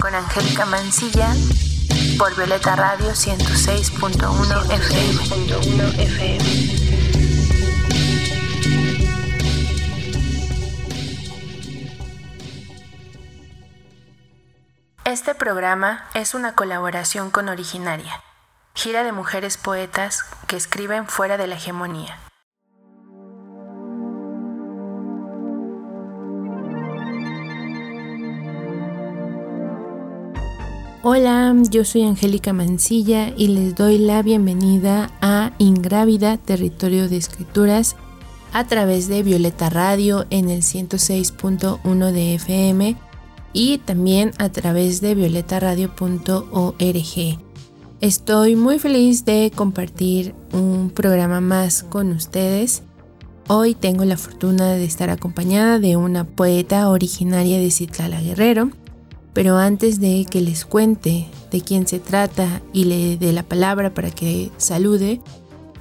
Con Angélica Mancilla por Violeta Radio 106.1 FM. 106.1 FM. Este programa es una colaboración con Originaria, gira de mujeres poetas que escriben fuera de la hegemonía. Hola, yo soy Angélica Mancilla y les doy la bienvenida a Ingrávida, Territorio de Escrituras, a través de Violeta Radio en el 106.1 de FM y también a través de violetaradio.org. Estoy muy feliz de compartir un programa más con ustedes. Hoy tengo la fortuna de estar acompañada de una poeta originaria de Citlala Guerrero, pero antes de que les cuente de quién se trata y le dé la palabra para que salude,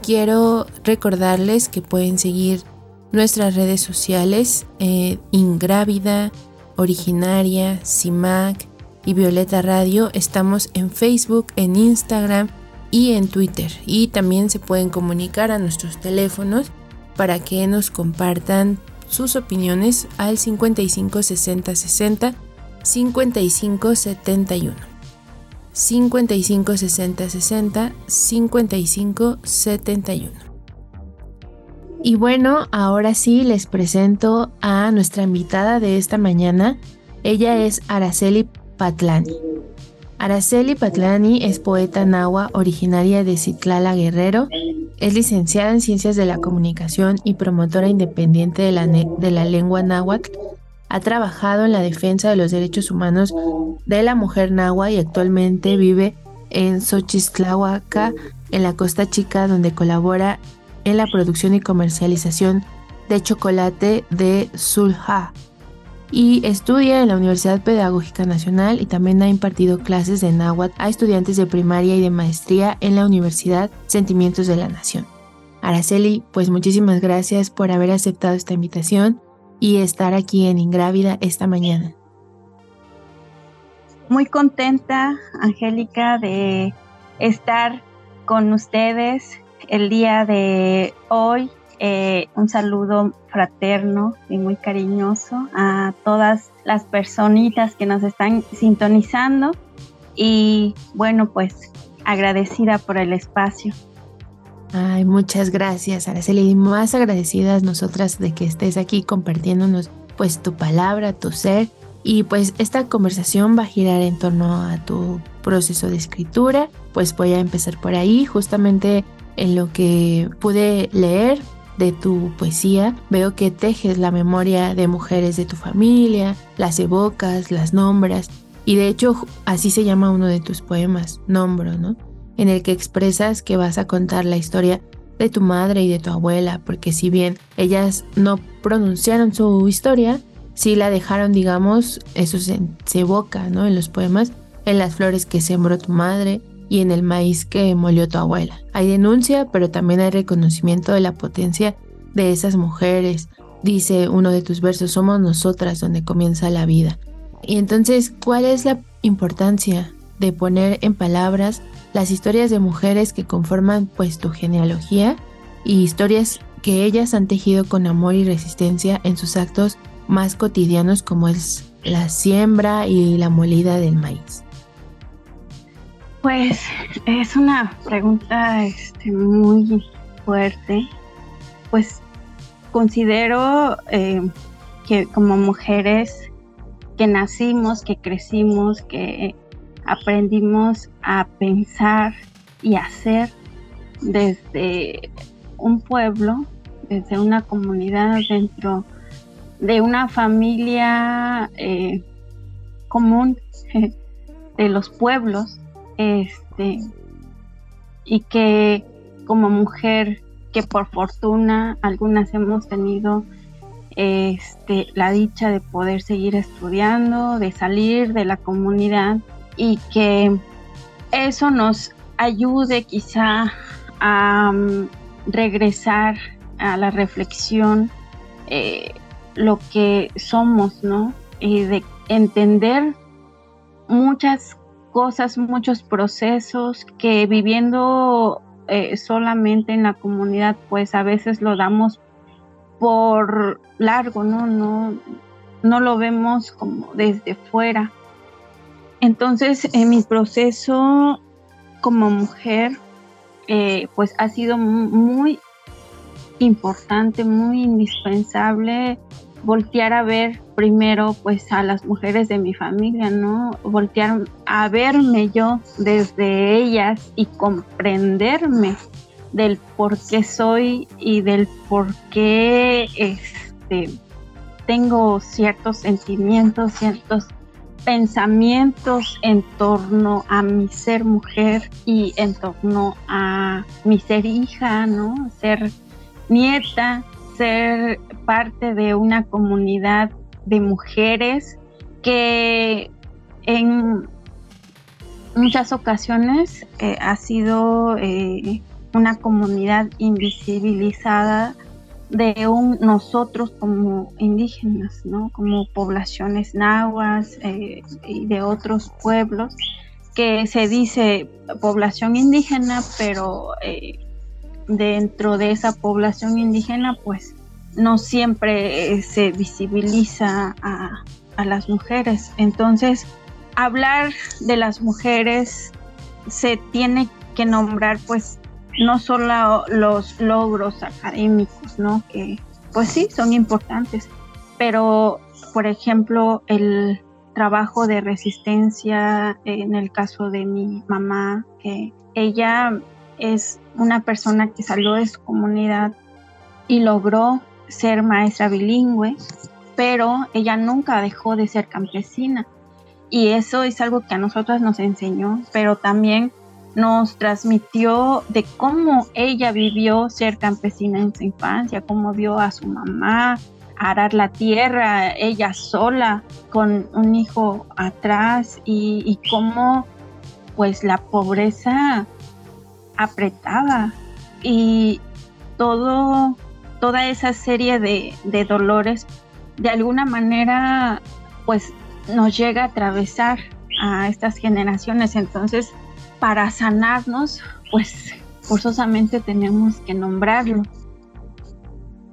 quiero recordarles que pueden seguir nuestras redes sociales eh, Ingrávida, Originaria, CIMAC y Violeta Radio. Estamos en Facebook, en Instagram y en Twitter. Y también se pueden comunicar a nuestros teléfonos para que nos compartan sus opiniones al 55 60 60 55 71. 55 60 60 55 71. Y bueno, ahora sí les presento a nuestra invitada de esta mañana. Ella es Araceli Patlani. Araceli Patlani es poeta nahua originaria de Citlala Guerrero. Es licenciada en Ciencias de la Comunicación y promotora independiente de la, de la lengua náhuatl ha trabajado en la defensa de los derechos humanos de la mujer nahua y actualmente vive en Xochistlahuaca, en la Costa Chica, donde colabora en la producción y comercialización de chocolate de Sulha. Y estudia en la Universidad Pedagógica Nacional y también ha impartido clases de náhuatl a estudiantes de primaria y de maestría en la Universidad Sentimientos de la Nación. Araceli, pues muchísimas gracias por haber aceptado esta invitación y estar aquí en Ingrávida esta mañana. Muy contenta, Angélica, de estar con ustedes el día de hoy. Eh, un saludo fraterno y muy cariñoso a todas las personitas que nos están sintonizando y bueno, pues agradecida por el espacio. Ay, muchas gracias, Araceli. Más agradecidas nosotras de que estés aquí compartiéndonos pues tu palabra, tu ser. Y pues esta conversación va a girar en torno a tu proceso de escritura. Pues voy a empezar por ahí, justamente en lo que pude leer de tu poesía, veo que tejes la memoria de mujeres de tu familia, las evocas, las nombras, y de hecho así se llama uno de tus poemas, Nombro, ¿no? En el que expresas que vas a contar la historia de tu madre y de tu abuela, porque si bien ellas no pronunciaron su historia, sí la dejaron, digamos, eso se, evoca, ¿no? En los poemas, en las flores que sembró tu madre y en el maíz que molió tu abuela. Hay denuncia, pero también hay reconocimiento de la potencia de esas mujeres. Dice uno de tus versos, somos nosotras donde comienza la vida. Y entonces, ¿cuál es la importancia de poner en palabras las historias de mujeres que conforman pues tu genealogía y historias que ellas han tejido con amor y resistencia en sus actos más cotidianos como es la siembra y la molida del maíz? Pues es una pregunta este, muy fuerte. Pues considero eh, que como mujeres que nacimos, que crecimos, que aprendimos a pensar y hacer desde un pueblo, desde una comunidad, dentro de una familia eh, común, de los pueblos, este, y que como mujer que por fortuna algunas hemos tenido este, la dicha de poder seguir estudiando, de salir de la comunidad y que eso nos ayude quizá a mm, regresar a la reflexión eh, lo que somos, ¿no? Y de entender muchas cosas, muchos procesos que viviendo eh, solamente en la comunidad, pues a veces lo damos por largo, ¿no? No, no lo vemos como desde fuera. Entonces, en mi proceso como mujer, eh, pues ha sido muy importante, muy indispensable voltear a ver primero pues a las mujeres de mi familia, ¿no? Voltear a verme yo desde ellas y comprenderme del por qué soy y del por qué este, tengo ciertos sentimientos, ciertos pensamientos en torno a mi ser mujer y en torno a mi ser hija, ¿no? Ser nieta, ser parte de una comunidad de mujeres que en muchas ocasiones eh, ha sido eh, una comunidad invisibilizada de un nosotros como indígenas, ¿no? como poblaciones nahuas eh, y de otros pueblos, que se dice población indígena, pero eh, dentro de esa población indígena, pues no siempre eh, se visibiliza a, a las mujeres. Entonces, hablar de las mujeres se tiene que nombrar pues no solo los logros académicos, ¿no? Que pues sí, son importantes, pero por ejemplo el trabajo de resistencia en el caso de mi mamá, que ella es una persona que salió de su comunidad y logró ser maestra bilingüe, pero ella nunca dejó de ser campesina. Y eso es algo que a nosotras nos enseñó, pero también nos transmitió de cómo ella vivió ser campesina en su infancia, cómo vio a su mamá arar la tierra ella sola con un hijo atrás y, cómo pues la pobreza apretaba. Y todo toda esa serie de, de dolores de alguna manera pues nos llega a atravesar a estas generaciones. Entonces para sanarnos, pues forzosamente tenemos que nombrarlo.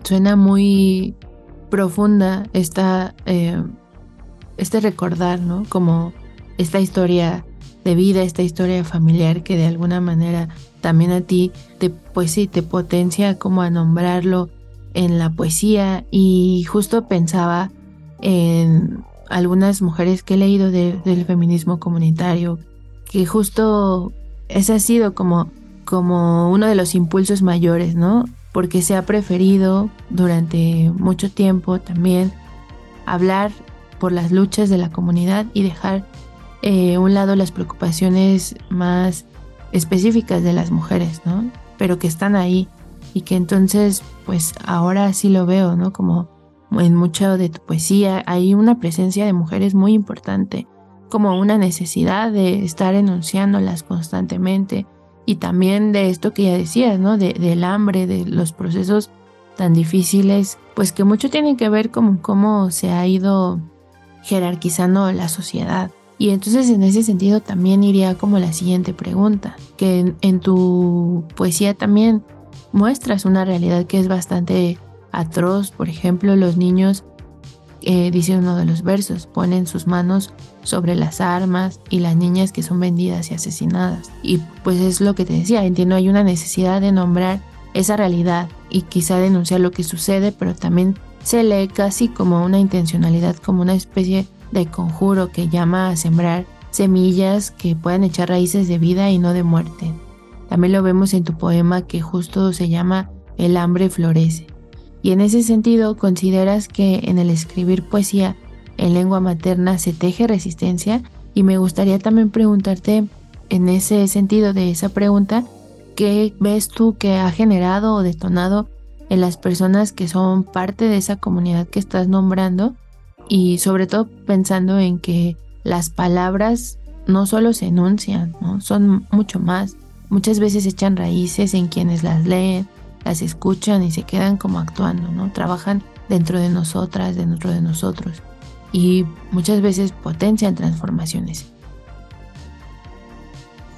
Suena muy profunda esta, eh, este recordar, ¿no? Como esta historia de vida, esta historia familiar que de alguna manera también a ti te, pues sí, te potencia como a nombrarlo en la poesía y justo pensaba en algunas mujeres que he leído del feminismo comunitario que justo ese ha sido como, como uno de los impulsos mayores, ¿no? Porque se ha preferido durante mucho tiempo también hablar por las luchas de la comunidad y dejar eh, un lado las preocupaciones más específicas de las mujeres, ¿no? Pero que están ahí y que entonces, pues ahora sí lo veo, ¿no? Como en mucho de tu poesía hay una presencia de mujeres muy importante como una necesidad de estar enunciándolas constantemente y también de esto que ya decías, ¿no? De, del hambre, de los procesos tan difíciles, pues que mucho tiene que ver con cómo se ha ido jerarquizando la sociedad. Y entonces en ese sentido también iría como la siguiente pregunta, que en tu poesía también muestras una realidad que es bastante atroz, por ejemplo, los niños eh, dice uno de los versos, ponen sus manos sobre las armas y las niñas que son vendidas y asesinadas. Y pues es lo que te decía, entiendo, hay una necesidad de nombrar esa realidad y quizá denunciar lo que sucede, pero también se lee casi como una intencionalidad, como una especie de conjuro que llama a sembrar semillas que puedan echar raíces de vida y no de muerte. También lo vemos en tu poema que justo se llama El hambre florece. Y en ese sentido, ¿consideras que en el escribir poesía en lengua materna se teje resistencia Y me gustaría también preguntarte en ese sentido de esa pregunta, ¿qué ves tú que ha generado o detonado en las personas que son parte de esa comunidad que estás nombrando? Y sobre todo pensando en que las palabras no solo se enuncian, son mucho más. Muchas veces echan raíces en quienes las leen, las escuchan y se quedan como actuando, ¿no? Trabajan dentro de nosotras, dentro de nosotros y muchas veces potencian transformaciones.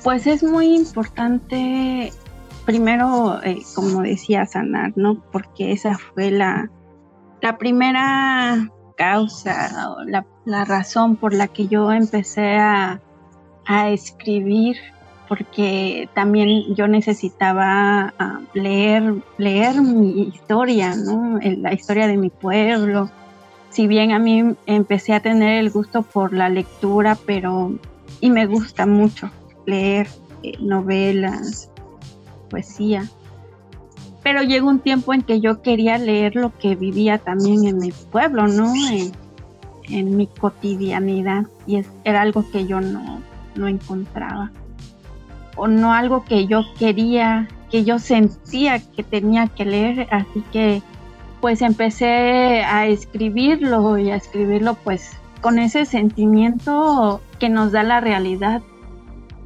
Pues es muy importante, primero, eh, como decía, sanar, ¿no? Porque esa fue la, la primera causa, la, la razón por la que yo empecé a, a escribir porque también yo necesitaba ah, leer, leer mi historia, ¿no? la historia de mi pueblo. Si bien a mí empecé a tener el gusto por la lectura, pero y me gusta mucho leer eh, novelas, poesía. Pero llegó un tiempo en que yo quería leer lo que vivía también en mi pueblo, ¿no? En, mi cotidianidad y era algo que yo no encontraba o no algo que yo quería, que yo sentía que tenía que leer, así que pues empecé a escribirlo y a escribirlo pues con ese sentimiento que nos da la realidad,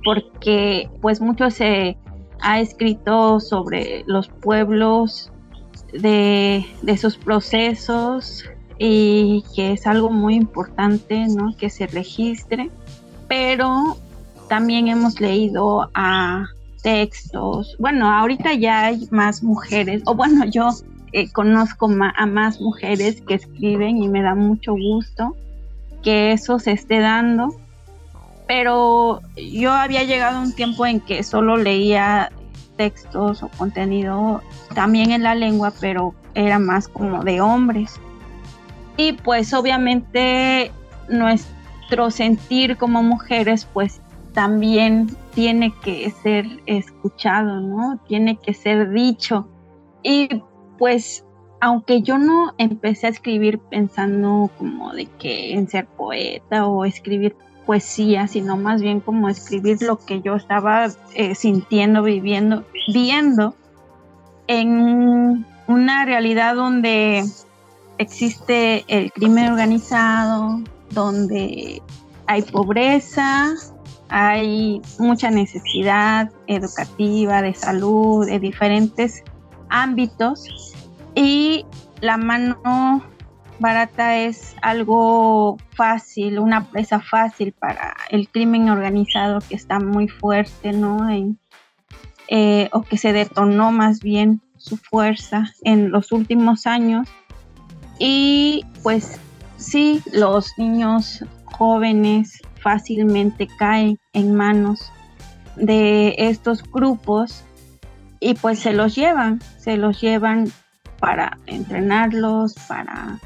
porque pues mucho se ha escrito sobre los pueblos, de, de sus procesos y que es algo muy importante, ¿no? Que se registre, pero también hemos leído a textos. Bueno, ahorita ya hay más mujeres, o bueno, yo eh, conozco a más mujeres que escriben y me da mucho gusto que eso se esté dando. Pero yo había llegado a un tiempo en que solo leía textos o contenido también en la lengua, pero era más como de hombres. Y pues obviamente nuestro sentir como mujeres pues también tiene que ser escuchado, ¿no? Tiene que ser dicho. Y pues, aunque yo no empecé a escribir pensando como de que en ser poeta o escribir poesía, sino más bien como escribir lo que yo estaba eh, sintiendo, viviendo, viendo en una realidad donde existe el crimen organizado, donde hay pobreza, hay mucha necesidad educativa, de salud, de diferentes ámbitos y la mano barata es algo fácil, una presa fácil para el crimen organizado que está muy fuerte, ¿no? Eh, o que se detonó más bien su fuerza en los últimos años. Y pues sí, los niños jóvenes fácilmente caen en manos de estos grupos y pues se los llevan, se los llevan para entrenarlos, para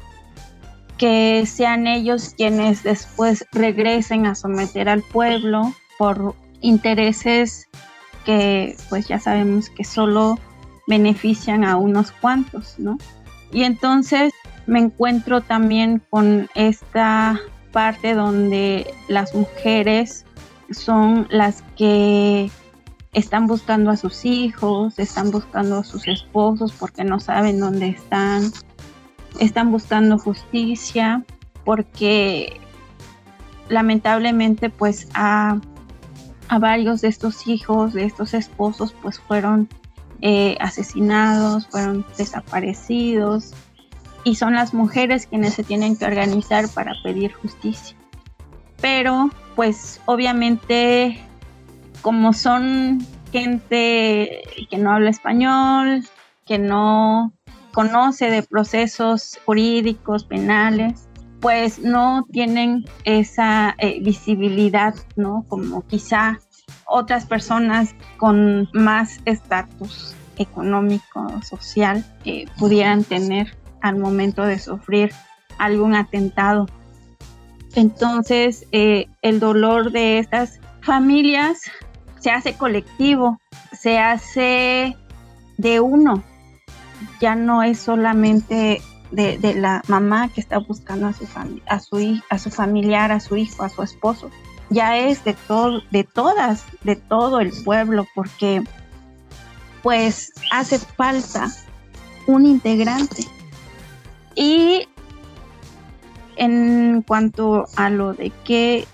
que sean ellos quienes después regresen a someter al pueblo por intereses que pues ya sabemos que solo benefician a unos cuantos, ¿no? Y entonces me encuentro también con esta parte donde las mujeres son las que están buscando a sus hijos, están buscando a sus esposos porque no saben dónde están, están buscando justicia porque lamentablemente pues a, varios de estos hijos, de estos esposos pues fueron eh, asesinados, fueron desaparecidos, y son las mujeres quienes se tienen que organizar para pedir justicia. Pero pues obviamente como son gente que no habla español, que no conoce de procesos jurídicos, penales, pues no tienen esa eh, visibilidad, ¿no? Como quizá otras personas con más estatus económico, social, que pudieran tener al momento de sufrir algún atentado. Entonces, eh, el dolor de estas familias se hace colectivo, se hace de uno, ya no es solamente de, la mamá que está buscando a su, a, su, a su familiar, a su hijo, a su esposo, ya es de todo, de todas, de todo el pueblo, porque pues hace falta un integrante. Y en cuanto a lo de qué,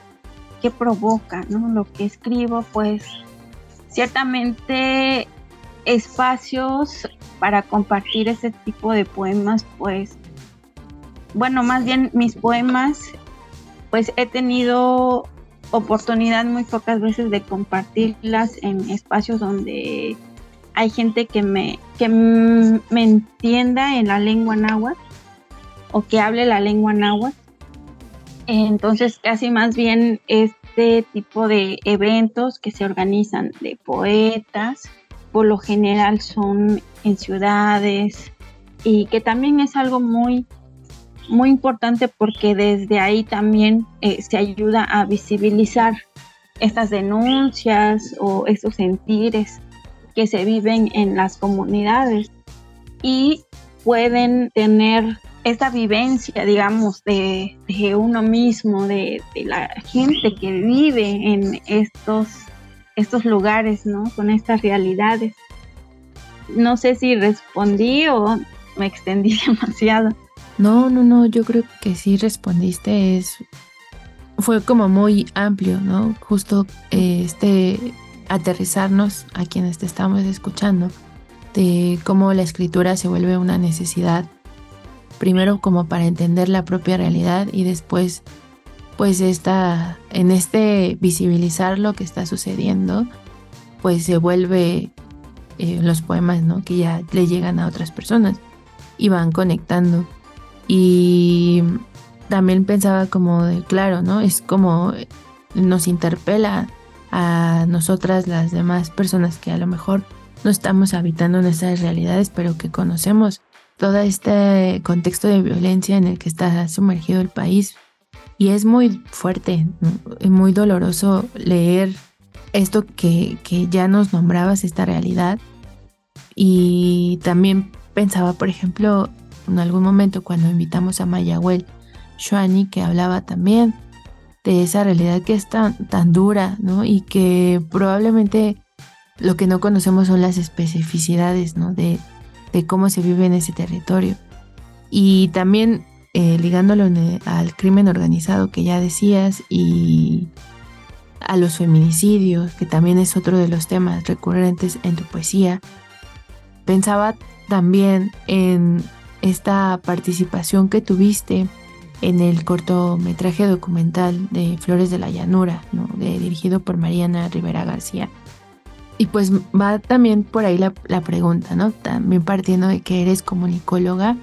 qué provoca, ¿no? Lo que escribo, pues ciertamente espacios para compartir ese tipo de poemas, pues, bueno, más bien mis poemas, pues he tenido oportunidad muy pocas veces de compartirlas en espacios donde hay gente que me, que me entienda en la lengua náhuatl o que hable la lengua náhuatl. Entonces, casi más bien este tipo de eventos que se organizan de poetas, por lo general son en ciudades y que también es algo muy muy importante porque desde ahí también eh, se ayuda a visibilizar estas denuncias o esos sentires que se viven en las comunidades y pueden tener esta vivencia, digamos, de, uno mismo, de, la gente que vive en estos, estos lugares, ¿no? Con estas realidades. No sé si respondí o me extendí demasiado. No, no, no, yo creo que sí respondiste. Es, fue como muy amplio, ¿no? Justo eh, este aterrizarnos a quienes te estamos escuchando de cómo la escritura se vuelve una necesidad, primero como para entender la propia realidad y después pues esta, en este visibilizar lo que está sucediendo, pues se vuelve eh, los poemas, ¿no? Que ya le llegan a otras personas y van conectando. Y también pensaba como de, claro, ¿no? Es como nos interpela a nosotras, las demás personas que a lo mejor no estamos habitando nuestras realidades, pero que conocemos todo este contexto de violencia en el que está sumergido el país. Y es muy fuerte y muy doloroso leer esto que, que ya nos nombrabas, esta realidad. Y también pensaba, por ejemplo, en algún momento cuando invitamos a Mayagüel Shuani, que hablaba también de esa realidad que es tan, tan dura, ¿no? Y que probablemente lo que no conocemos son las especificidades, ¿no? De, cómo se vive en ese territorio. Y también eh, ligándolo al crimen organizado que ya decías y a los feminicidios, que también es otro de los temas recurrentes en tu poesía, pensaba también en esta participación que tuviste en el cortometraje documental de Flores de la Llanura, de, dirigido por Mariana Rivera García. Y pues va también por ahí la, la, pregunta, ¿no? También partiendo de que eres comunicóloga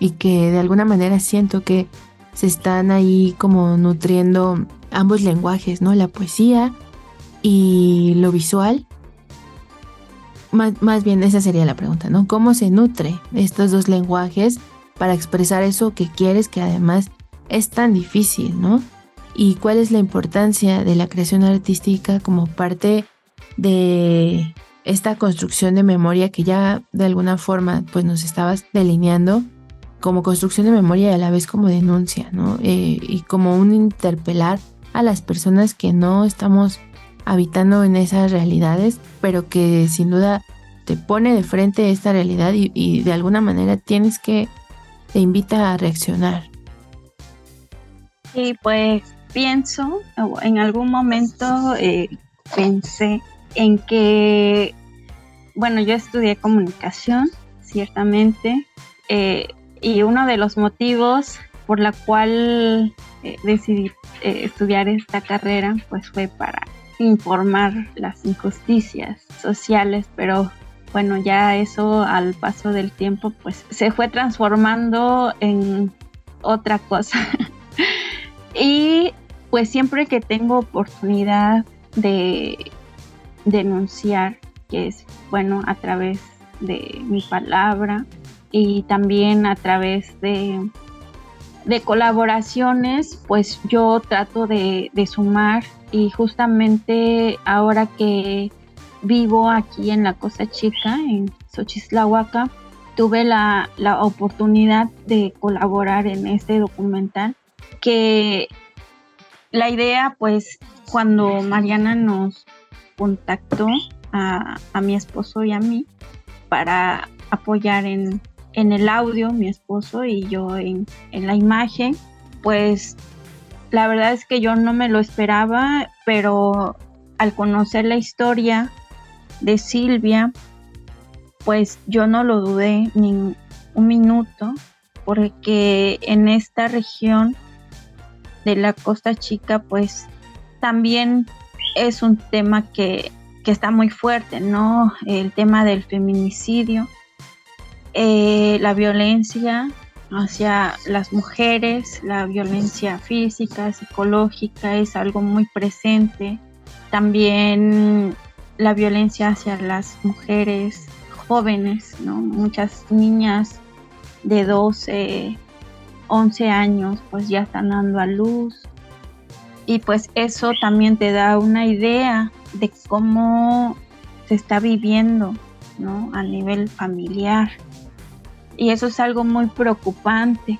y que de alguna manera siento que se están ahí como nutriendo ambos lenguajes, ¿no? La poesía y lo visual. Más, más bien esa sería la pregunta, ¿no? ¿Cómo se nutre estos dos lenguajes para expresar eso que quieres que además es tan difícil, ¿no? Y cuál es la importancia de la creación artística como parte de esta construcción de memoria que ya de alguna forma pues nos estabas delineando como construcción de memoria y a la vez como denuncia, ¿no? Eh, y como un interpelar a las personas que no estamos habitando en esas realidades, pero que sin duda te pone de frente esta realidad y, y de alguna manera tienes que, te invita a reaccionar. Sí, pues pienso, en algún momento eh, pensé en que, bueno, yo estudié comunicación, ciertamente, eh, y uno de los motivos por la cual eh, decidí estudiar esta carrera, pues fue para informar las injusticias sociales, pero bueno, ya eso al paso del tiempo, pues se fue transformando en otra cosa. Y pues siempre que tengo oportunidad de denunciar, que es bueno a través de mi palabra y también a través de, de colaboraciones, pues yo trato de, sumar y justamente ahora que vivo aquí en la Costa Chica, en Xochislahuaca, tuve la, la oportunidad de colaborar en este documental que la idea, pues, cuando Mariana nos contactó a, mi esposo y a mí para apoyar en, el audio, mi esposo y yo en, en la imagen, pues la verdad es que yo no me lo esperaba, pero al conocer la historia de Silvia, pues yo no lo dudé ni un minuto, porque en esta región de la Costa Chica, pues también es un tema que, está muy fuerte, ¿no? El tema del feminicidio, eh, la violencia hacia las mujeres, la violencia física, psicológica es algo muy presente. También la violencia hacia las mujeres jóvenes, ¿no? Muchas niñas de 12, 11 años pues ya están dando a luz. Y pues eso también te da una idea de cómo se está viviendo, ¿no? A nivel familiar. Y eso es algo muy preocupante.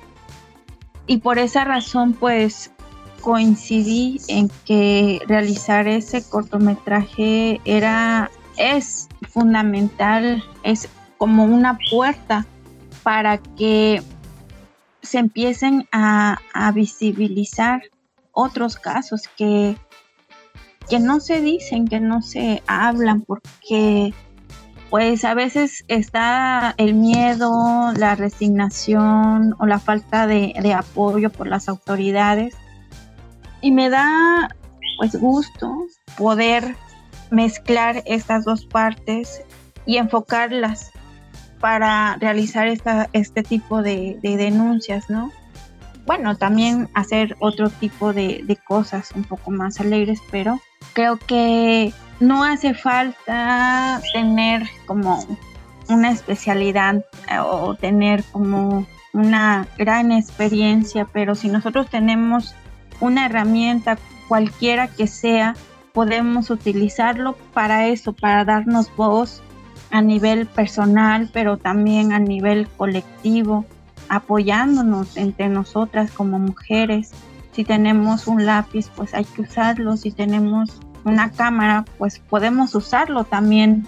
Y por esa razón pues coincidí en que realizar ese cortometraje era es fundamental, es como una puerta para que se empiecen a, visibilizar otros casos que, que no se dicen, que no se hablan, porque pues a veces está el miedo, la resignación o la falta de, apoyo por las autoridades. Y me da pues gusto poder mezclar estas dos partes y enfocarlas para realizar esta, este tipo de, denuncias, ¿no? Bueno, también hacer otro tipo de, de cosas un poco más alegres, pero creo que no hace falta tener como una especialidad eh, o tener como una gran experiencia, pero si nosotros tenemos una herramienta cualquiera que sea, podemos utilizarlo para eso, para darnos voz a nivel personal, pero también a nivel colectivo, apoyándonos entre nosotras como mujeres. Si tenemos un lápiz, pues hay que usarlo. Si tenemos una cámara, pues podemos usarlo también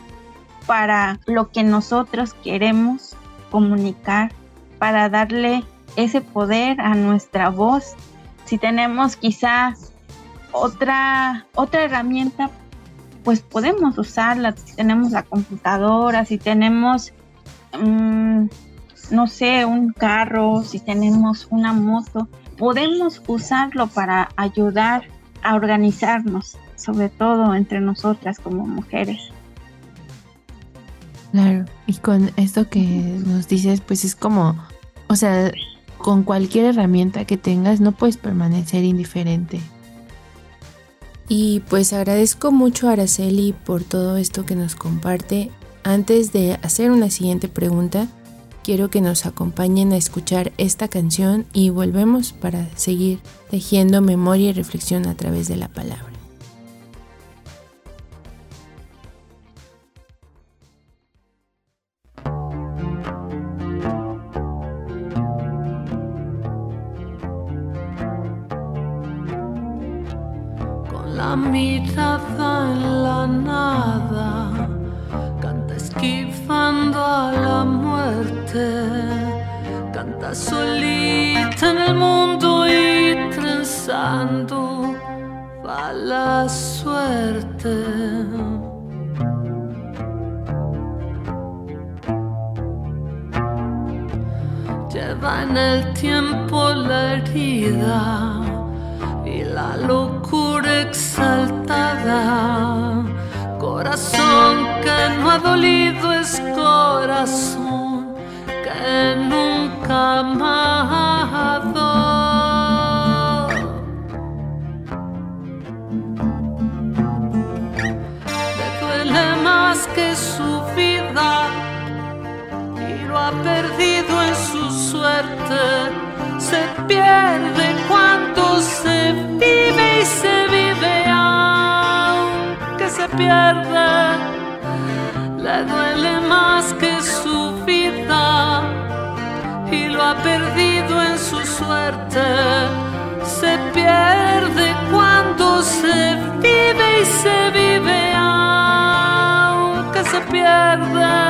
para lo que nosotros queremos comunicar, para darle ese poder a nuestra voz. Si tenemos quizás otra, otra herramienta, pues podemos usarla. Si tenemos la computadora, si tenemos, mm, no sé, un carro, si tenemos una moto, podemos usarlo para ayudar a organizarnos, sobre todo entre nosotras como mujeres. Claro, y con esto que nos dices, pues es como, o sea, con cualquier herramienta que tengas no puedes permanecer indiferente. Y pues agradezco mucho a Araceli por todo esto que nos comparte. Antes de hacer una siguiente pregunta, quiero que nos acompañen a escuchar esta canción y volvemos para seguir tejiendo memoria y reflexión a través de la palabra. la mirada en la nada, canta solita en el mundo y trenzando va la suerte. Lleva en el tiempo la herida le duele más que su vida y lo ha perdido en su suerte. Se pierde cuando se vive y se vive aunque se pierda.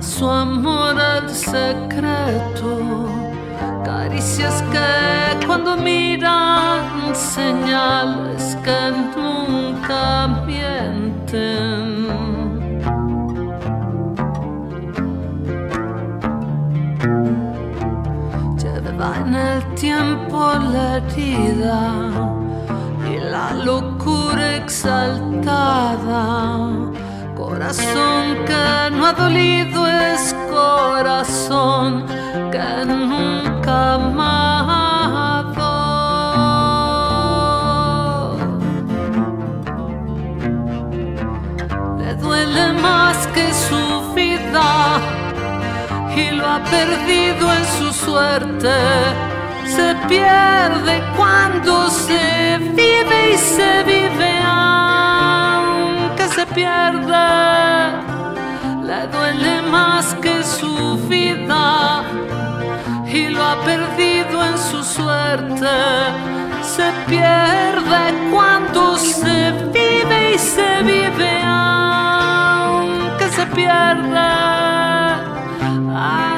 Su amor al secreto. Caricias que cuando miran señales que nunca mienten. Lleva en el tiempo la herida la locura exaltada. Corazón que no ha dolido es corazón que nunca amado. Le duele más que su vida y lo ha perdido en su suerte se pierde cuando se vive y se vive aunque se pierde. Le duele más que su vida y lo ha perdido en su suerte. Se pierde cuando se vive y se vive aunque se pierde. Ah.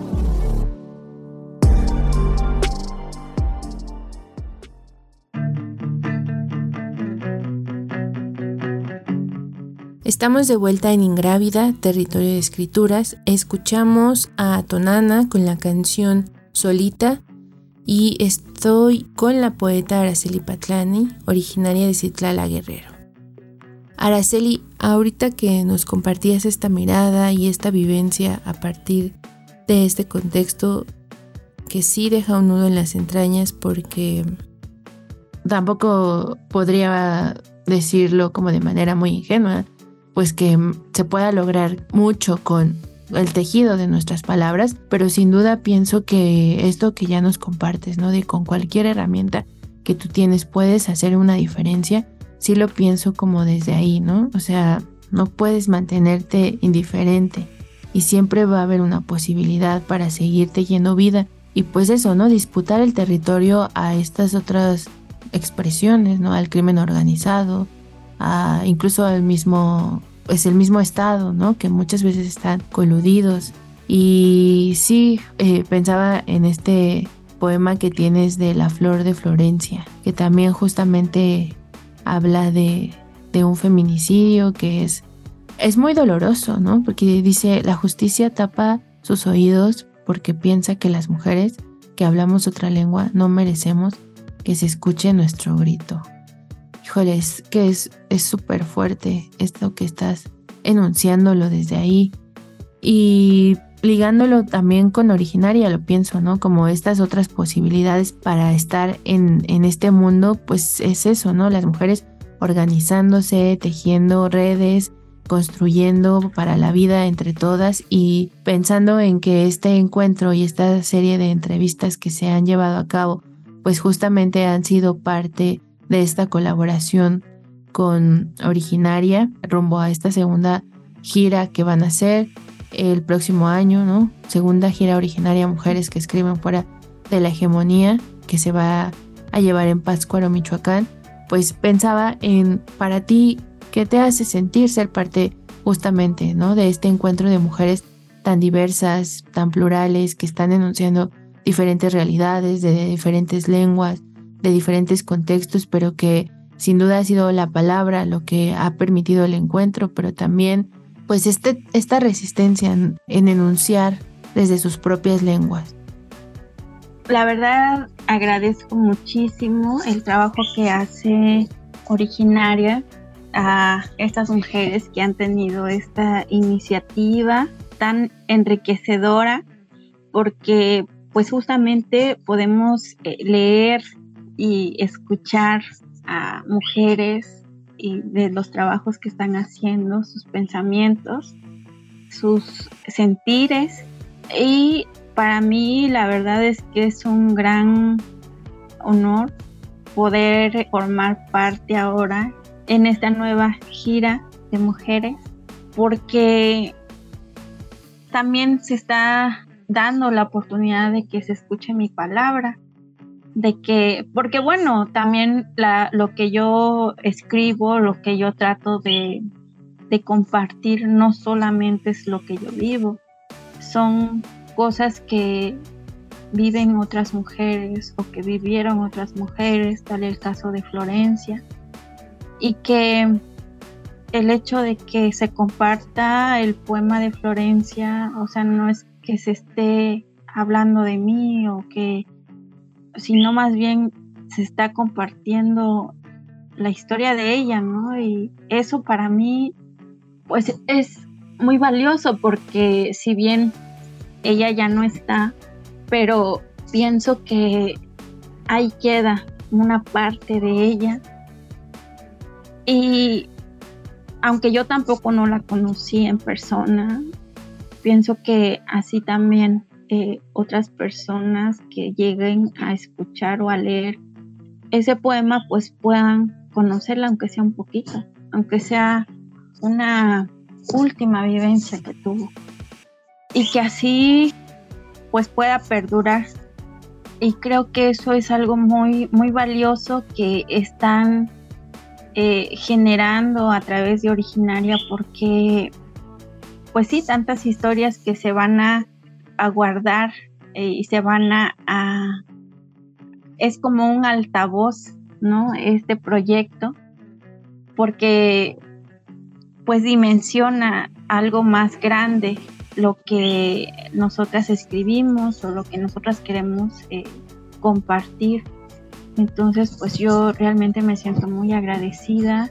Estamos de vuelta en Ingrávida, Territorio de Escrituras. Escuchamos a Tonana con la canción Solita y estoy con la poeta Araceli Patlani, originaria de Citlala Guerrero. Araceli, ahorita que nos compartías esta mirada y esta vivencia a partir de este contexto que sí deja un nudo en las entrañas porque tampoco podría decirlo como de manera muy ingenua, pues que se pueda lograr mucho con el tejido de nuestras palabras, pero sin duda pienso que esto que ya nos compartes, ¿no? De con cualquier herramienta que tú tienes puedes hacer una diferencia, sí lo pienso como desde ahí, ¿no? O sea, no puedes mantenerte indiferente y siempre va a haber una posibilidad para seguirte yendo vida y pues eso, ¿no? Disputar el territorio a estas otras expresiones, ¿no? Al crimen organizado, incluso el mismo, pues el mismo Estado, ¿no? Que muchas veces están coludidos. Y sí, eh, pensaba en este poema que tienes de La Flor de Florencia, que también justamente habla de, de un feminicidio que es, es muy doloroso, ¿no? Porque dice, la justicia tapa sus oídos porque piensa que las mujeres que hablamos otra lengua no merecemos que se escuche nuestro grito es que es súper fuerte esto que estás enunciándolo desde ahí. Y ligándolo también con originaria, lo pienso, ¿no? Como estas otras posibilidades para estar en, en este mundo, pues es eso, ¿no? Las mujeres organizándose, tejiendo redes, construyendo para la vida entre todas y pensando en que este encuentro y esta serie de entrevistas que se han llevado a cabo, pues justamente han sido parte de esta colaboración con Originaria rumbo a esta segunda gira que van a hacer el próximo año, ¿no? Segunda gira originaria Mujeres que escriben fuera de la hegemonía que se va a llevar en Pátzcuaro, Michoacán. Pues pensaba en para ti qué te hace sentir ser parte justamente, ¿no? De este encuentro de mujeres tan diversas, tan plurales, que están enunciando diferentes realidades, de diferentes lenguas, de diferentes contextos, pero que sin duda ha sido la palabra lo que ha permitido el encuentro, pero también pues este, esta resistencia en, enunciar desde sus propias lenguas. la verdad agradezco muchísimo el trabajo que hace originaria a estas mujeres que han tenido esta iniciativa tan enriquecedora porque pues justamente podemos eh, leer y escuchar a mujeres y de los trabajos que están haciendo, sus pensamientos, sus sentires. Y para mí la verdad es que es un gran honor poder formar parte ahora en esta nueva gira de mujeres porque también se está dando la oportunidad de que se escuche mi palabra, de que, porque bueno, también la, lo que yo escribo, lo que yo trato de, de compartir no solamente es lo que yo vivo, son cosas que viven otras mujeres o que vivieron otras mujeres, tal el caso de Florencia, y que el hecho de que se comparta el poema de Florencia, o sea, no es que se esté hablando de mí o que, sino más bien se está compartiendo la historia de ella, ¿no? Y eso para mí, pues es muy valioso porque si bien ella ya no está, pero pienso que ahí queda una parte de ella. Y aunque yo tampoco no la conocí en persona, pienso que así también eh, otras personas que lleguen a escuchar o a leer ese poema pues puedan conocerla aunque sea un poquito, aunque sea una última vivencia que tuvo y que así pues pueda perdurar. Y creo que eso es algo muy, muy valioso que están eh, generando a través de Originaria porque pues sí, tantas historias que se van a, guardar eh, y se van a, a, es como un altavoz, ¿no? Este proyecto, porque pues dimensiona algo más grande lo que nosotras escribimos o lo que nosotras queremos eh, compartir. Entonces, pues yo realmente me siento muy agradecida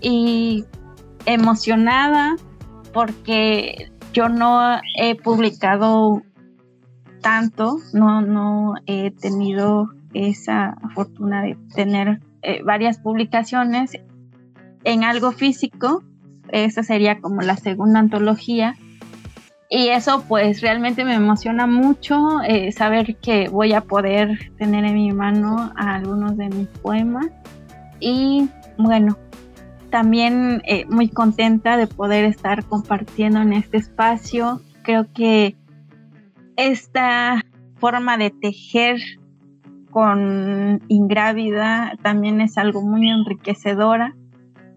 y emocionada porque yo no he publicado tanto, no, no he tenido esa fortuna de tener eh, varias publicaciones en algo físico. Esa sería como la segunda antología y eso pues realmente me emociona mucho eh, saber que voy a poder tener en mi mano algunos de mis poemas. Y bueno, también eh, muy contenta de poder estar compartiendo en este espacio. Creo que esta forma de tejer con Ingrávida también es algo muy enriquecedora.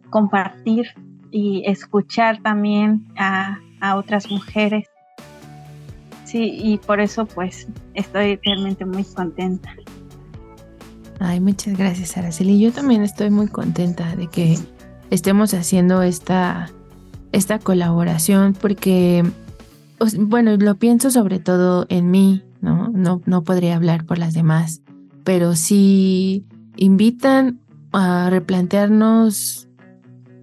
Compartir y escuchar también a a otras mujeres. Sí, y por eso pues estoy realmente muy contenta. Ay, muchas gracias, Araceli. Yo también estoy muy contenta de que estemos haciendo esta, esta colaboración porque, bueno, lo pienso sobre todo en mí, ¿no? No, no podría hablar por las demás, pero sí invitan a replantearnos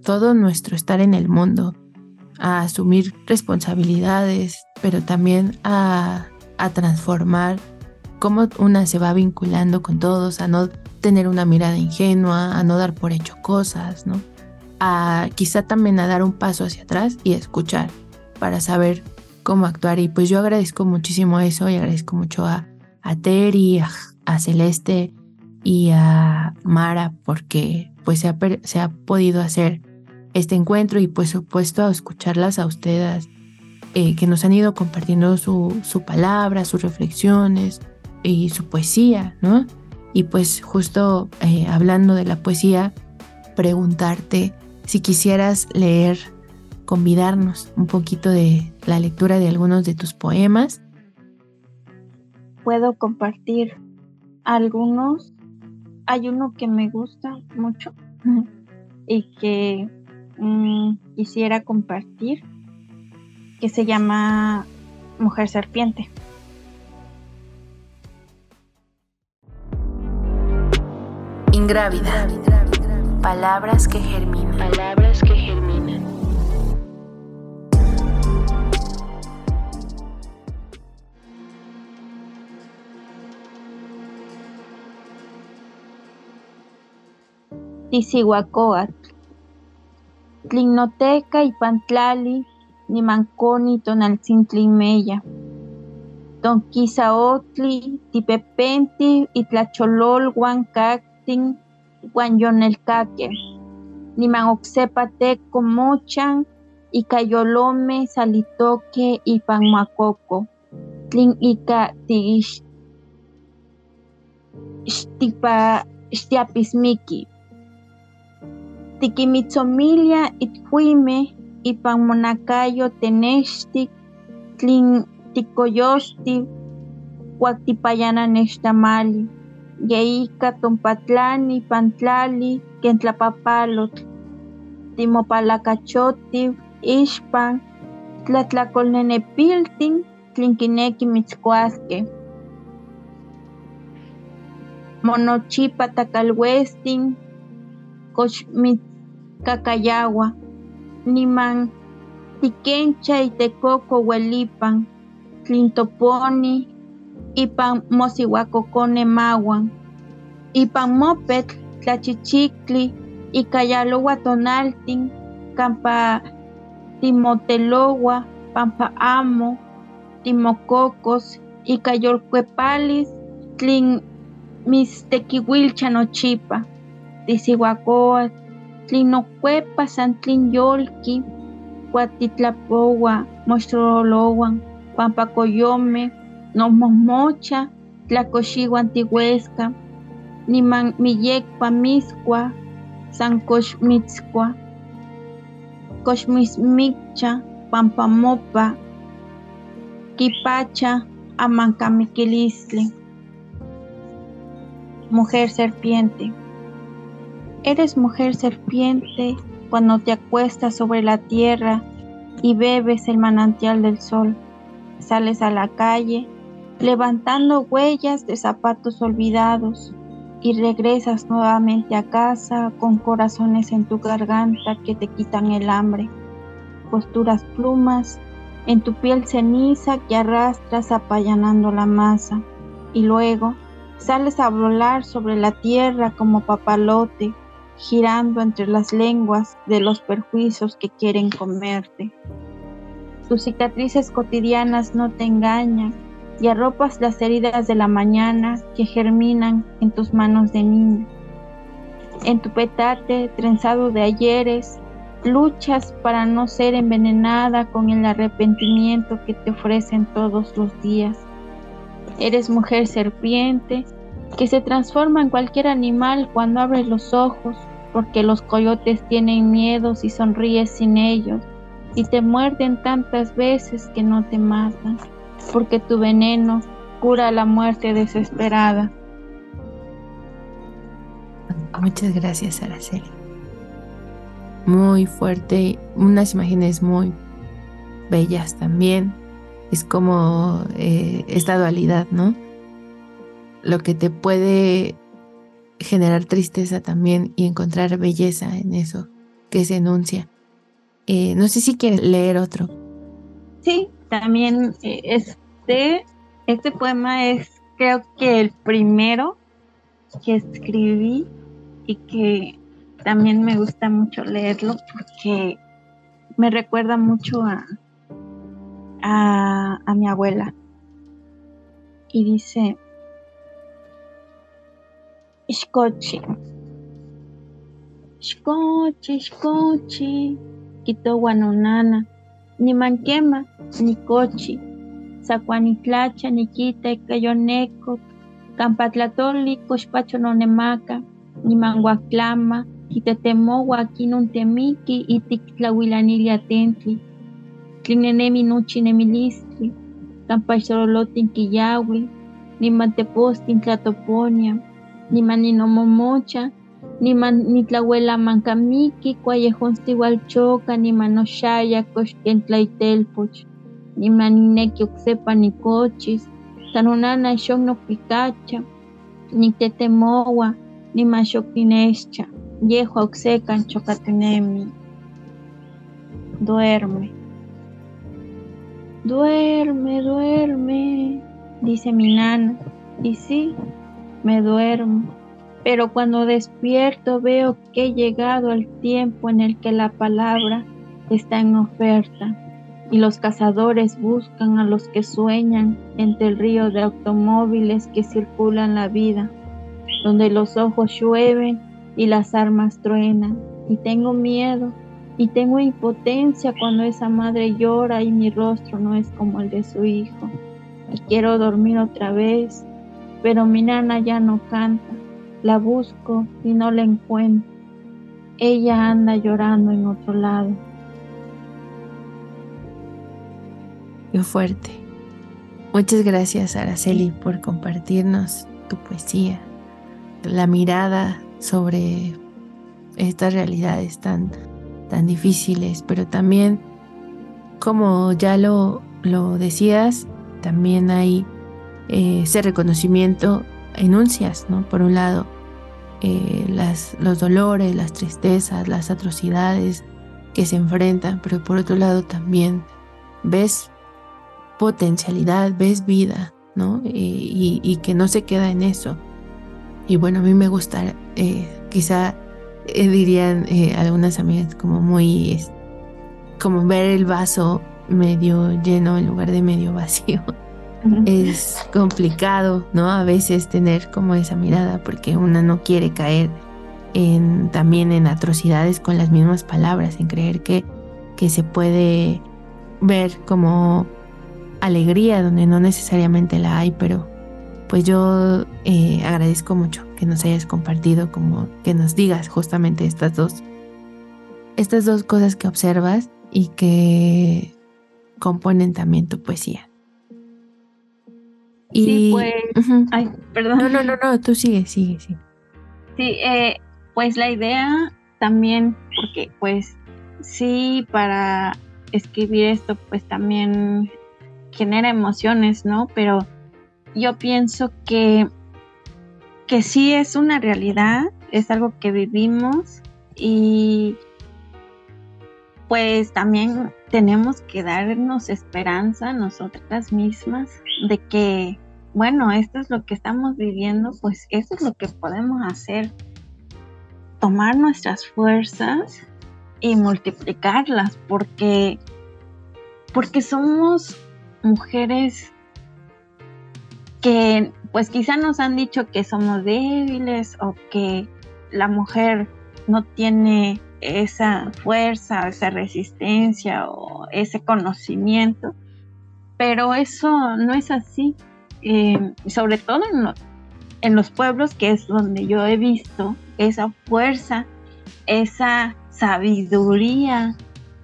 todo nuestro estar en el mundo a asumir responsabilidades, pero también a, transformar cómo una se va vinculando con todos, a no tener una mirada ingenua, a no dar por hecho cosas, ¿no? A quizá también a dar un paso hacia atrás y escuchar para saber cómo actuar. Y pues yo agradezco muchísimo eso y agradezco mucho a, a Terry, a, Celeste y a Mara porque pues se ha, se ha podido hacer este encuentro y pues supuesto a escucharlas a ustedes eh, que nos han ido compartiendo su, su palabra, sus reflexiones y su poesía, ¿no? Y pues justo eh, hablando de la poesía, preguntarte si quisieras leer, convidarnos un poquito de la lectura de algunos de tus poemas. Puedo compartir algunos. Hay uno que me gusta mucho y que mm, quisiera compartir, que se llama Mujer Serpiente. Ingrávida. Palabras que germinan. Palabras que germinan. Tlinnoteca y Pantlali, Nimanconi Tonaltzintlimeya. Tonquisaotli, Tipepenti, Itlacholol, Huancactin, Huanyonelcaque. Niman Oxepateco, Mochan, y Cayolome, Salitoque y Panmacoco. Tlin Ica Stiapismiki. Tiquimitzomilia ithuime ipan monacayo tenextic tlin ticoyosti huactipayana nextamali yeika tompatlani pantlali ken tlapapalotl timopalacachotiu ixpan tlatlacolnenepiltin tlin kineki mitzkuaskeh monochipa takalwestin kox mitzkakayawa niman tikencha itekoko uelipan tlin toponi ipan mosiuakokone mawan ipan mopetl tlachichikli ika yalowa tonaltin kampa timotelowa pampa amo timokokos ika yolkuepalis tlin mistekiuilcha nochipa tisihuacoatl tlin nokuepa san tlin yolki kuatitlapowa moxtrolowan pampa koyomeh nomohmocha tlakoxiuan tiueska niman miyekpa miskua san kox mitzkua kox mismikcha pampa mopa kipacha amankamiquilistli mujer serpiente Eres mujer serpiente cuando te acuestas sobre la tierra y bebes el manantial del sol. Sales a la calle levantando huellas de zapatos olvidados y regresas nuevamente a casa con corazones en tu garganta que te quitan el hambre. Posturas plumas en tu piel ceniza que arrastras apallanando la masa y luego sales a volar sobre la tierra como papalote girando entre las lenguas de los perjuicios que quieren comerte. Tus cicatrices cotidianas no te engañan y arropas las heridas de la mañana que germinan en tus manos de niña. En tu petate trenzado de ayeres, luchas para no ser envenenada con el arrepentimiento que te ofrecen todos los días. Eres mujer serpiente que se transforma en cualquier animal cuando abres los ojos, porque los coyotes tienen miedos y sonríes sin ellos, y te muerden tantas veces que no te matan, porque tu veneno cura la muerte desesperada. Muchas gracias, Araceli. Muy fuerte, unas imágenes muy bellas también. Es como eh, esta dualidad, ¿no? Lo que te puede generar tristeza también y encontrar belleza en eso que se enuncia. Eh, no sé si quieres leer otro. Sí, también eh, este, este poema es creo que el primero que escribí y que también me gusta mucho leerlo porque me recuerda mucho a, a, a mi abuela. Y dice, Xcochi. Xcochi, xcochi, quitowa nonana, ni manquema, ni cochi, sacuanitlacha, niquita, icayoneco, campatlatoli, coxpacho nonemaca, ni manguaclama, quitetemowa, quinuntemiki, y tictlahuilanilia tentli, tlinenemi nuchi nemilistli, campaxorolotin quiyahui, ni mantepostin tlatoponia, niman niman nitlahuela mankamiki, cuallejonstiu niman noxaya koxken tlaitelpoch, niman nineki oksepa nikochis, san onana xok nokpikacha, niktetemowa, ni mashokinescha, yejo oxecan chocatenemi. Duerme. Duerme, duerme, dice mi nana. Y sí, me duermo. Pero cuando despierto veo que he llegado al tiempo en el que la palabra está en oferta y los cazadores buscan a los que sueñan entre el río de automóviles que circulan la vida, donde los ojos llueven y las armas truenan. Y tengo miedo y tengo impotencia cuando esa madre llora y mi rostro no es como el de su hijo. Y quiero dormir otra vez, pero mi nana ya no canta. La busco y no la encuentro. Ella anda llorando en otro lado. Qué fuerte. Muchas gracias, Araceli, por compartirnos tu poesía, la mirada sobre estas realidades tan, tan difíciles, pero también, como ya lo, lo decías, también hay eh, ese reconocimiento, enuncias, ¿no? Por un lado, eh, las, los dolores, las tristezas, las atrocidades que se enfrentan, pero por otro lado también ves potencialidad, ves vida, ¿no? Y, que no se queda en eso. Y bueno, a mí me gusta, eh, quizá eh, dirían eh, algunas amigas como muy, como ver el vaso medio lleno en lugar de medio vacío. Es complicado, ¿no? A veces tener como esa mirada porque una no quiere caer en, también en atrocidades con las mismas palabras, en creer que, que se puede ver como alegría donde no necesariamente la hay, pero pues yo eh, agradezco mucho que nos hayas compartido, como que nos digas justamente estas dos, estas dos cosas que observas y que componen también tu poesía. Y, sí, pues, ay, perdón. No, no, no, no, tú sigue, sigue, sí. Sí, eh, pues la idea también, porque pues sí, para escribir esto, pues también genera emociones, ¿no? Pero yo pienso que, que sí es una realidad, es algo que vivimos y pues también tenemos que darnos esperanza nosotras mismas de que, bueno, esto es lo que estamos viviendo, pues eso es lo que podemos hacer. Tomar nuestras fuerzas y multiplicarlas porque porque somos mujeres que pues quizá nos han dicho que somos débiles o que la mujer no tiene esa fuerza, esa resistencia o ese conocimiento, pero eso no es así. Eh, sobre todo en, los pueblos, que es donde yo he visto esa fuerza, esa sabiduría,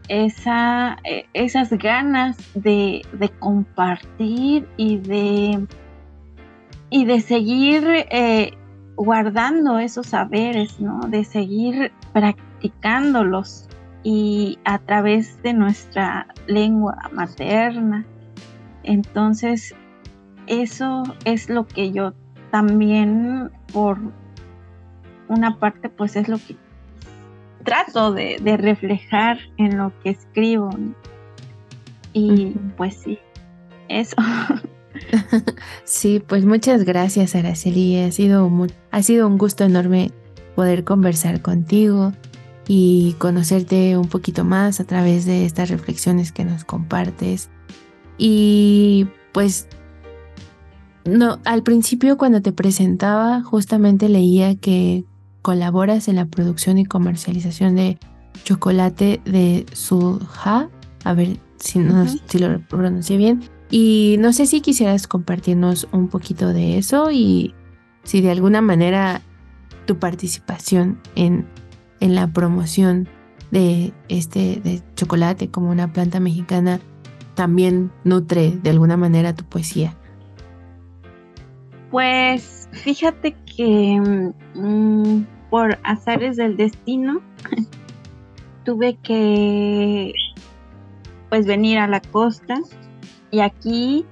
esa, eh, esas ganas de, compartir y de, y de seguir eh, guardando esos saberes, ¿no? De seguir practicándolos y a través de nuestra lengua materna. Entonces, eso es lo que yo también, por una parte, pues es lo que trato de, reflejar en lo que escribo. Y pues sí, eso. sí, pues muchas gracias, Araceli. Ha sido, ha sido un gusto enorme poder conversar contigo y conocerte un poquito más a través de estas reflexiones que nos compartes. Y pues no, al principio cuando te presentaba justamente leía que colaboras en la producción y comercialización de chocolate de Suha. A ver si, no, si lo pronuncié bien. Y no sé si quisieras compartirnos un poquito de eso y si de alguna manera tu participación en, en la promoción de este de chocolate como una planta mexicana también nutre de alguna manera tu poesía. Pues fíjate que mm, por azares del destino tuve que pues venir a la costa y aquí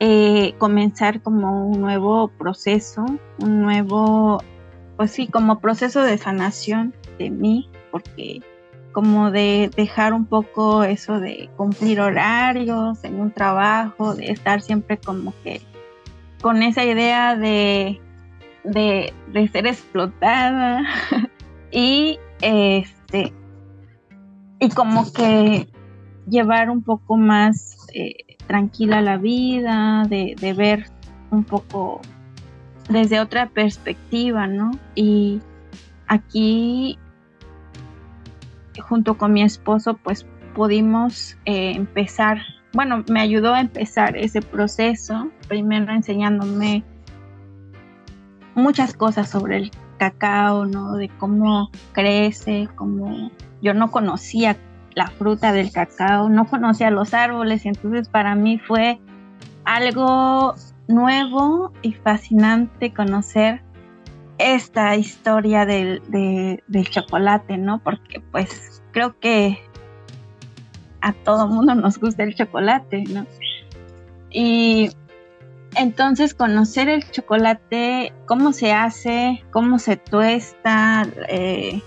eh, comenzar como un nuevo proceso, un nuevo pues sí, como proceso de sanación de mí, porque como de dejar un poco eso de cumplir horarios en un trabajo, de estar siempre como que con esa idea de, de, ser explotada y este y como que llevar un poco más eh, tranquila la vida, de, de, ver un poco desde otra perspectiva, ¿no? Y aquí, junto con mi esposo, pues pudimos eh, empezar, bueno, me ayudó a empezar ese proceso, primero enseñándome muchas cosas sobre el cacao, ¿no? De cómo crece, cómo yo no conocía la fruta del cacao, no conocía los árboles, y entonces para mí fue algo nuevo y fascinante conocer esta historia del, chocolate, ¿no? Porque pues creo que a todo mundo nos gusta el chocolate, ¿no? Y entonces conocer el chocolate, cómo se hace, cómo se tuesta, eh,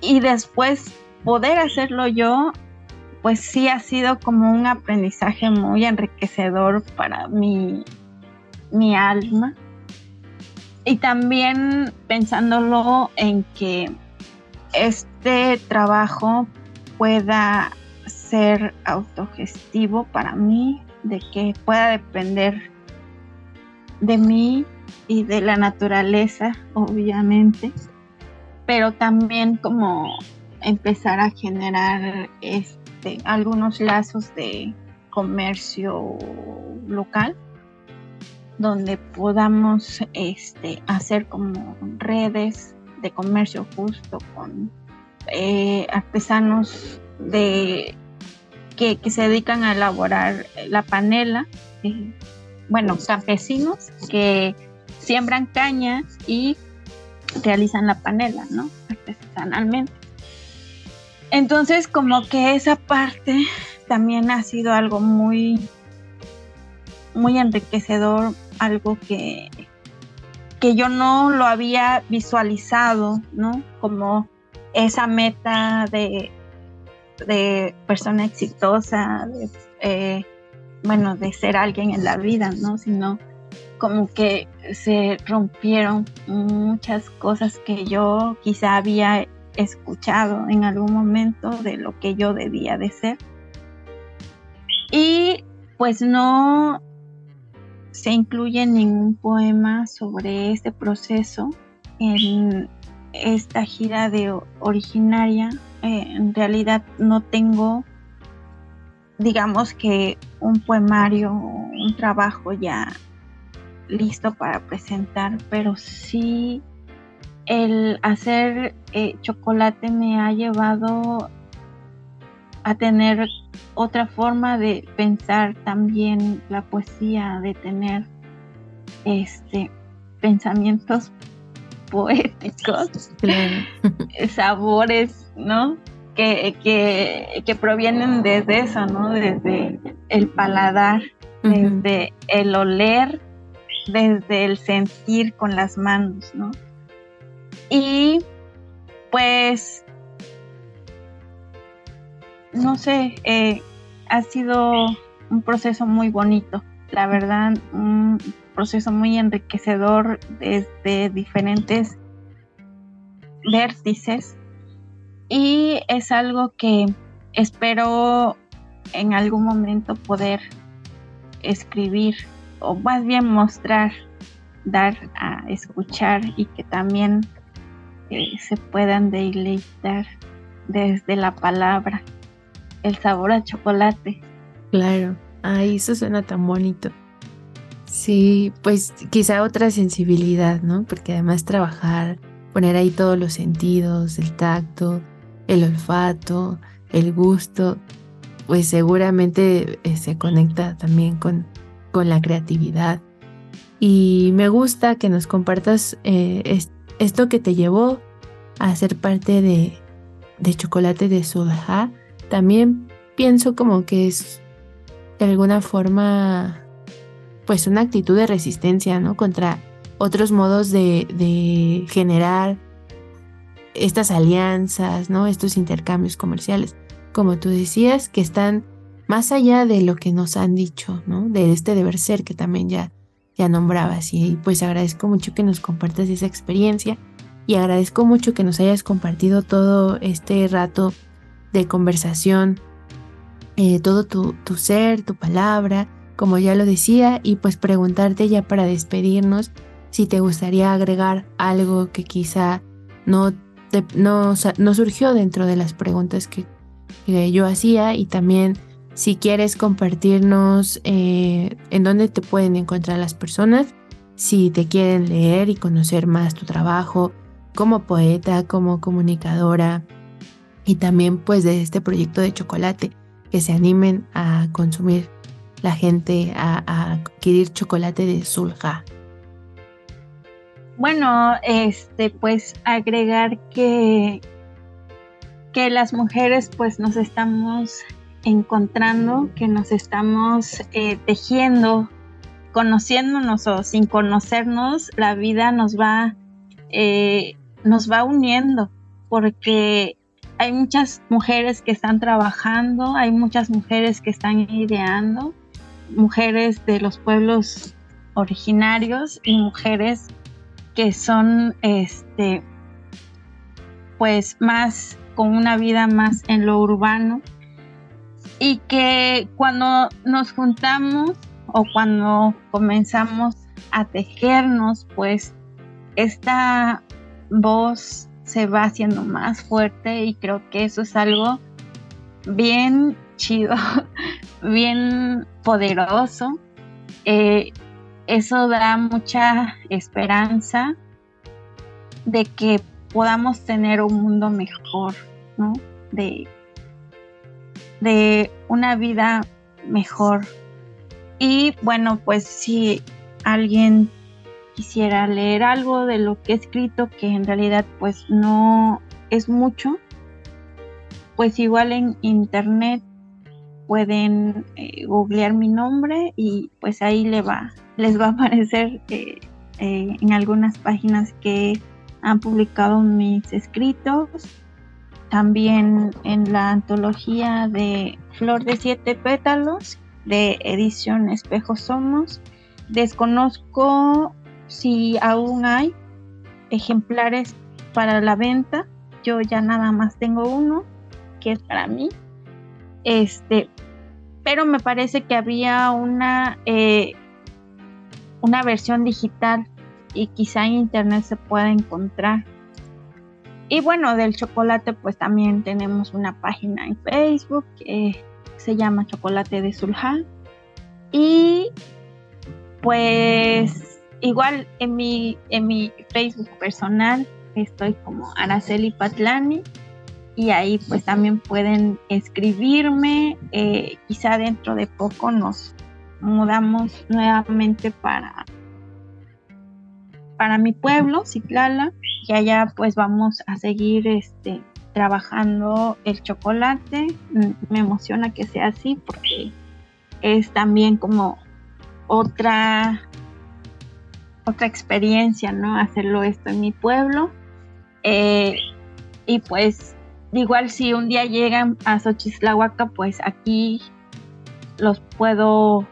y después poder hacerlo yo, pues sí ha sido como un aprendizaje muy enriquecedor para mi, mi alma. Y también pensándolo en que este trabajo pueda ser autogestivo para mí, de que pueda depender de mí y de la naturaleza, obviamente, pero también como empezar a generar este, algunos lazos de comercio local donde podamos este, hacer como redes de comercio justo con eh, artesanos de que, se dedican a elaborar la panela, eh, bueno, campesinos que siembran caña y realizan la panela, ¿no? Artesanalmente. Entonces, como que esa parte también ha sido algo muy, muy enriquecedor, algo que, que yo no lo había visualizado, ¿no? Como esa meta de, de persona exitosa, eh, bueno, de ser alguien en la vida, ¿no? Sino como que se rompieron muchas cosas que yo quizá había escuchado en algún momento de lo que yo debía de ser. Y pues no se incluye ningún poema sobre este proceso en esta gira de originaria. Eh, en realidad no tengo, digamos que un poemario, un trabajo ya listo para presentar, pero sí el hacer eh, chocolate me ha llevado a tener otra forma de pensar también la poesía, de tener este pensamientos poéticos, sabores, ¿no? Que, que, provienen desde eso, ¿no? Desde el paladar, desde el oler, desde el sentir con las manos, ¿no? Y pues, no sé, eh, ha sido un proceso muy bonito, la verdad, un proceso muy enriquecedor desde diferentes vértices. Y es algo que espero en algún momento poder escribir o más bien mostrar, dar a escuchar y que también se puedan deleitar desde la palabra, el sabor a chocolate. Claro, ay, eso suena tan bonito. Sí, pues quizá otra sensibilidad, ¿no? Porque además trabajar, poner ahí todos los sentidos, el tacto, el olfato, el gusto, pues seguramente eh, se conecta también con, con la creatividad. Y me gusta que nos compartas eh, esto que te llevó a ser parte de, de Chocolate de Sudha, también pienso como que es de alguna forma pues una actitud de resistencia, ¿no? Contra otros modos de, de generar estas alianzas, ¿no? Estos intercambios comerciales, como tú decías, que están más allá de lo que nos han dicho, ¿no? De este deber ser que también ya, ya nombrabas. Y pues agradezco mucho que nos compartas esa experiencia y agradezco mucho que nos hayas compartido todo este rato de conversación, eh, todo tu, tu ser, tu palabra, como ya lo decía, y pues preguntarte ya para despedirnos si te gustaría agregar algo que quizá no no, no surgió dentro de las preguntas que, yo hacía y también si quieres compartirnos eh, en dónde te pueden encontrar las personas, si te quieren leer y conocer más tu trabajo como poeta, como comunicadora y también pues de este proyecto de chocolate, que se animen a consumir la gente, a, a adquirir chocolate de Zulja. Bueno, este, pues agregar que, que las mujeres pues nos estamos encontrando, que nos estamos eh, tejiendo, conociéndonos o sin conocernos, la vida nos va, eh, nos va uniendo, porque hay muchas mujeres que están trabajando, hay muchas mujeres que están ideando, mujeres de los pueblos originarios y mujeres que son este pues más con una vida más en lo urbano. Y que cuando nos juntamos o cuando comenzamos a tejernos pues esta voz se va haciendo más fuerte y creo que eso es algo bien chido, bien poderoso. Eh, eso da mucha esperanza de que podamos tener un mundo mejor, ¿no? De, de una vida mejor. Y bueno, pues si alguien quisiera leer algo de lo que he escrito, que en realidad pues no es mucho, pues igual en internet pueden eh, googlear mi nombre y pues ahí le va, les va a aparecer eh, eh, en algunas páginas que han publicado mis escritos. También en la antología de Flor de Siete Pétalos de edición Espejo Somos. Desconozco si aún hay ejemplares para la venta. Yo ya nada más tengo uno, que es para mí. Este, pero me parece que había una, eh, una versión digital y quizá en internet se pueda encontrar. Y bueno, del chocolate pues también tenemos una página en Facebook que se llama Chocolate de Zulhal. Y pues igual en mi, en mi Facebook personal estoy como Araceli Patlani y ahí pues también pueden escribirme. Eh, quizá dentro de poco nos mudamos nuevamente para, para mi pueblo, Ciclala, y allá pues vamos a seguir este, trabajando el chocolate. Mm, me emociona que sea así porque es también como otra otra experiencia, ¿no? Hacerlo esto en mi pueblo. Eh, y pues igual si un día llegan a Xochislahuaca, pues aquí los puedo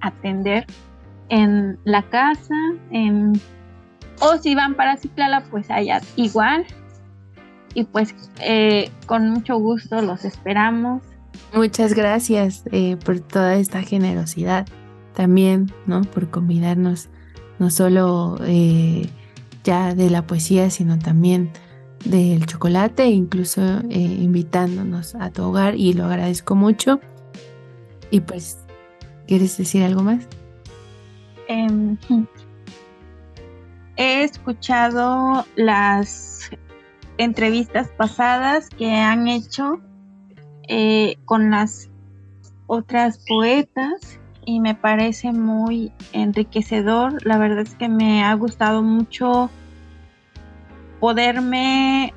atender en la casa, o si van para Ciclala, pues allá igual. Y pues eh, con mucho gusto los esperamos. Muchas gracias eh, por toda esta generosidad también, ¿no? Por convidarnos no solo eh, ya de la poesía, sino también del chocolate, incluso eh, invitándonos a tu hogar y lo agradezco mucho. Y pues, ¿quieres decir algo más? Em, he escuchado las entrevistas pasadas que han hecho eh, con las otras poetas y me parece muy enriquecedor. La verdad es que me ha gustado mucho poderme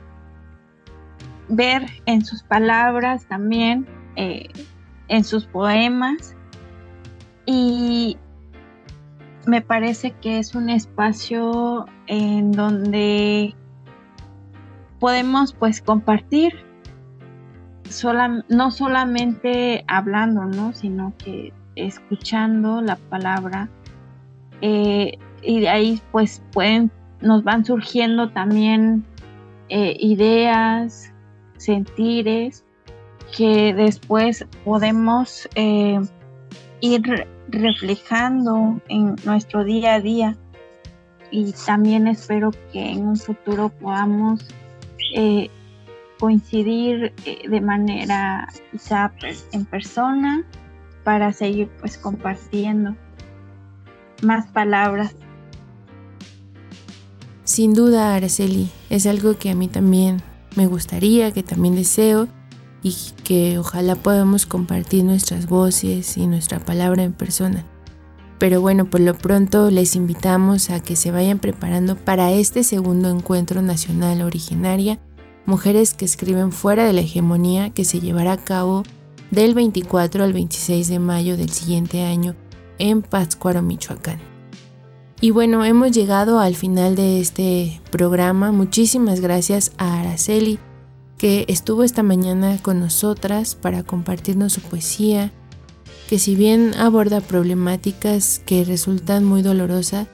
ver en sus palabras también, eh, en sus poemas. Y me parece que es un espacio en donde podemos pues compartir no solamente hablando, ¿no? sino que escuchando la palabra eh, y de ahí pues pueden nos van surgiendo también eh, ideas, sentires que después podemos eh, ir reflejando en nuestro día a día. Y también espero que en un futuro podamos coincidir de manera quizá pues, en persona para seguir pues compartiendo más palabras. Sin duda, Araceli, es algo que a mí también me gustaría, que también deseo y que ojalá podamos compartir nuestras voces y nuestra palabra en persona. Pero bueno, por lo pronto les invitamos a que se vayan preparando para este segundo encuentro nacional originaria, Mujeres que escriben fuera de la hegemonía, que se llevará a cabo del 24 al 26 de mayo del siguiente año en Pátzcuaro, Michoacán. Y bueno, hemos llegado al final de este programa. Muchísimas gracias a Araceli que estuvo esta mañana con nosotras para compartirnos su poesía, que si bien aborda problemáticas que resultan muy dolorosas,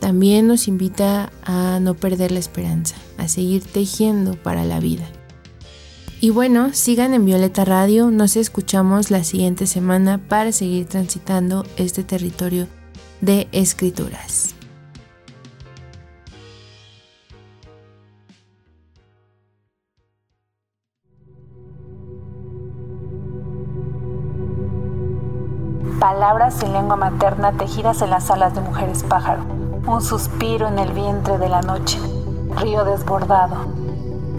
también nos invita a no perder la esperanza, a seguir tejiendo para la vida. Y bueno, sigan en Violeta Radio, nos escuchamos la siguiente semana para seguir transitando este territorio de escrituras. palabras en lengua materna tejidas en las alas de mujeres pájaro, un suspiro en el vientre de la noche, río desbordado,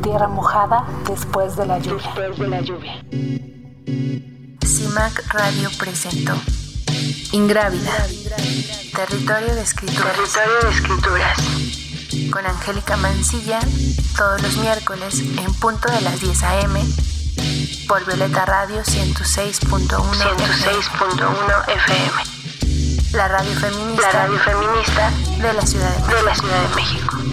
tierra mojada después de la lluvia. Después de la lluvia. CIMAC Radio presentó Ingrávida, Territorio de Escrituras. Territorio de escrituras. Con Angélica Mancilla, todos los miércoles en punto de las 10 a.m por Violeta Radio 106.1 106.1 FM. La radio feminista, La radio feminista de la Ciudad de México. de la Ciudad de México.